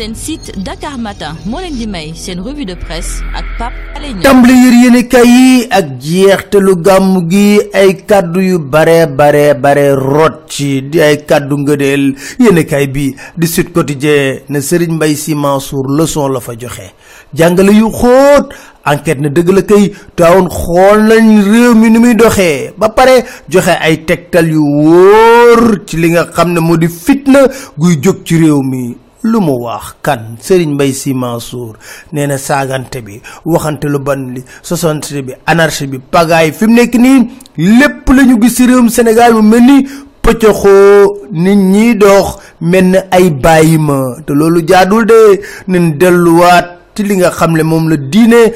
seen site Dakar Matin moo leen di may seen revue de presse ak Pape Alé Niang. Tàmbali yër yéene kay yi ak jeextalu gàmm gi ay kàddu yu bare bare bare rot ci di ay kàddu ngëneel yéene kay bi di Sud Quotidien ne Serigne Mbaye Sy Mansour leçon la fa joxe. Jàngale yu xóot enquête ne dëgg la kay taawoon xool nañ réew mi ni muy doxee. Ba pare joxe ay tegtal yu wóor ci li nga xam ne moo di fitna guy jóg ci réew mi lu mu wax kan? Serigne Mbaye Sy Mansour nee na saagante bi waxante lu ban li sosante bi anarchie bi pagaay fi mu nekk nii lépp la ñu gis ci réewum Sénégal mu mel ni pëccoxoo nit ñi dox mel ni ay bàyyi ma. Te loolu jaadul de nañ delluwaat ci li nga xam ne moom la diine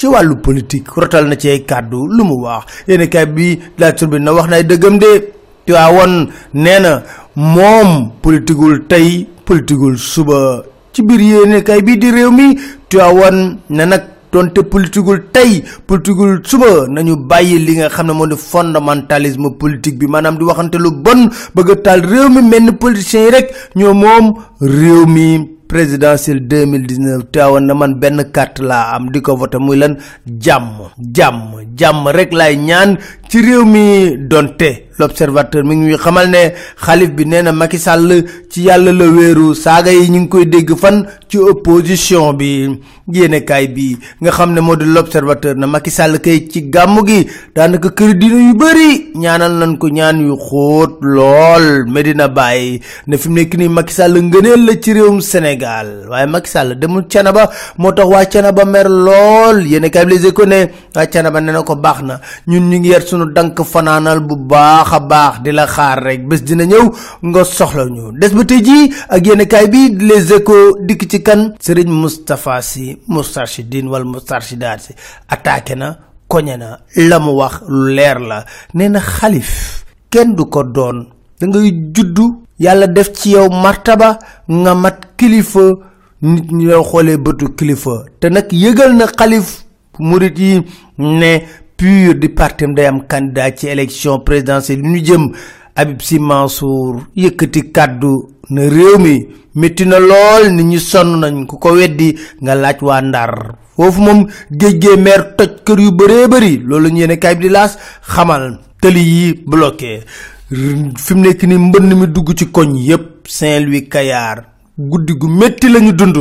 ci wàllu politique rotal na ci ay kàddu lu mu wax. Yéen kay bi la turbine na wax na ay dëggam de. Tiwaawan nee na moom politikul tey politikul suba. Ci biir yéene kay bii di réew mi Tiwaawan ne nag donte politikul tey politikul suba. Nañu bàyyi li nga xam ne moo di fondamentalisme politique bi maanaam di waxante lu bon bëgg a taal réew mi mel ni politiciens rek ñoo moom réew mi présidentielle 2019 Tiwaawan na man benn carte laa am di voté muy lan? Jàmm jàmm jàmm rek laay ñaan ci réew mi donte l'observateur mi ngi xamal ne xalif bi nee na Macky Sall ci yàlla la wéeru. Saaga yi ñu ngi koy dégg fan ci opposition bi. Yéenekaay bi nga ne di l'observateur na Macky Sall kay ci gàmmu gi. Daanaka kër dina yu bëri ñaanal nañ ko ñaan yu xóot lool. Medina Baye ne fi mu nekk nii Macky Sall ngëneel la ci réewum Sénégal. Waaye Macky Sall demul Canaba moo tax waa Canaba mer lool. Yéenekaay bi Les na ko ñun ñu ngi sunu dank fanaanal bu baax baax di la xaar rek. Bés dina ñëw nga soxla ñu. Des ba tey jii ak yéen kaay bi les échos dikk ci kan? Serigne Moustapha Sy Moustarchidine wala Moustarchidaat si attaqué na koñe na la mu wax lu leer la. Nee na xalif kenn du ko doon. Da ngay juddu yàlla def ci yow martaba nga mat kilifa nit ñi la xoolee bëtu kilifa. Te nag yëgal na xalif murit yi ne pur di partem day am candidat ci élection présidentielle ñu jëm. Habib Sy Mansour yëkkati kàddu na réew mi métti na lool nit ñi sonn nañ ku ko weddi nga laaj Ndar. Foofu moom géej meer toj kër yu bëree bëri loolu ñu yéene kaay bi di laas xamal tëli yi bloqué. Fi mu nekk ni mbënn mi dugg ci koñ yépp Saint-Louis Kayar guddi gu métti lañu dund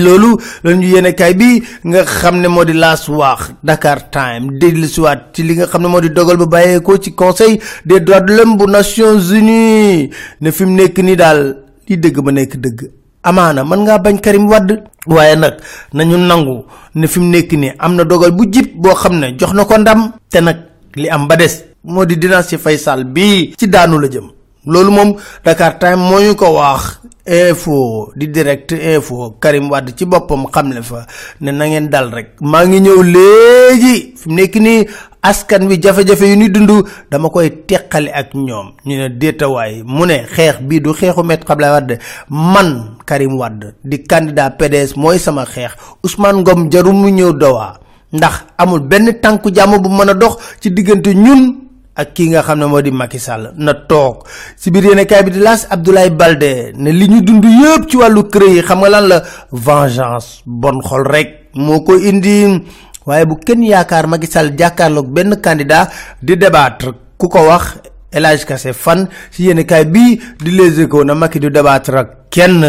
loolu lañu yéenekaay bi nga xam ne moo di laas wax Dakar Time. Dellu siwaat ci li nga xam ne moo di dogal ba bàyyeekoo ci conseil des droits de l'homme bu Nations Unies. Ne fi mu nekk nii daal li dëgg ba nekk dëgg. Amaana mën ngaa bañ Karim Wade? Waaye nag nañu nangu ne fi mu nekk nii am na dogal bu jib boo xam ne jox na ko ndam. Te nag li am ba des moo di dynastie Faye Sall bii ci daanu la jëm. Loolu moom Dakar Time moo ñu ko wax info di direct info Karim Wade ci boppam xamle fa ne na ngeen dal rek. Maa ngi ñëw léegi fi mu nekk nii askan wi jafe-jafe yu ni dund dama koy teqale ak ñoom. Ñu ne déetawaay mu ne xeex bii du xeexu Maître Abdoulaye Wade. Man Karim Wade di candidat PDS mooy sama xeex. Ousmane Ngom jaru mu ñëw dowaa ndax amul benn tànku jàmm bu mën a dox ci diggante ñun ak kii nga xam ne moo di Macky Sall. na toog. si biir yéene kaay bi di laas Abdoulaye Baldé ne li ñu dund yëpp ci kër yi xam nga lan la? Vengeance. Bon xol rek moo ko indi. Waaye bu kenn yaakaar Macky Sall jàkkaarloog benn candidat di débattre ku ko wax El Hadj Kassé fan si yéene kaay bii di Les Échos na Macky du débattre ak kenn.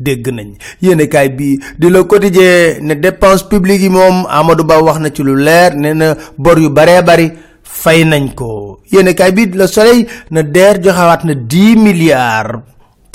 Dégg nañ. Yéene kaay bii di Le Quotidien ne dépense publique yi moom Amadou Ba wax na ci lu leer na bor yu baree bari fay nañ ko. Yéene kaay bi Le Soleil na DER joxewaat na dix milliards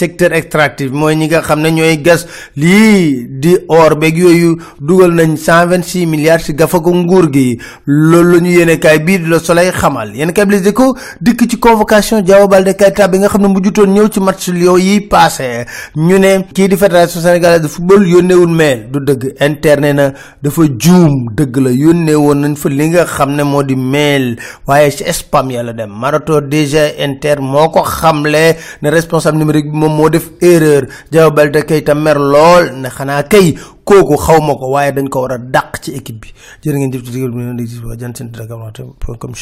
secteur extractif mooy ñi nga xam ne ñooy gas lii di or beeg yooyu dugal nañ cent vingt six milliards ci gafa ko nguur gi. Loolu la ñu yéene kaay bii di Le Soleil xamal. Yéene kaay bi Les Échos dikk ci convocation Diao Baldé Keita bi nga xam ne mujjutoon ñëw ci match Lions yi passé. Ñu ne kii di fédération sénégalaise de football yónneewul mail du dëgg interne na dafa juum. Dëgg la yónnee woon nañ fa li nga xam ne moo di mail. Waaye ci spam yàlla dem. Marathon DG Inter moo ko xamle ne responsable numérique bi moo def erreur. Diao Baldé Keita mer lool ne xanaa kay kooku xaw ma ko waaye dañ ko war a dàq ci équipe bi. Jërë ngeen jëf ci digal bi ne di comme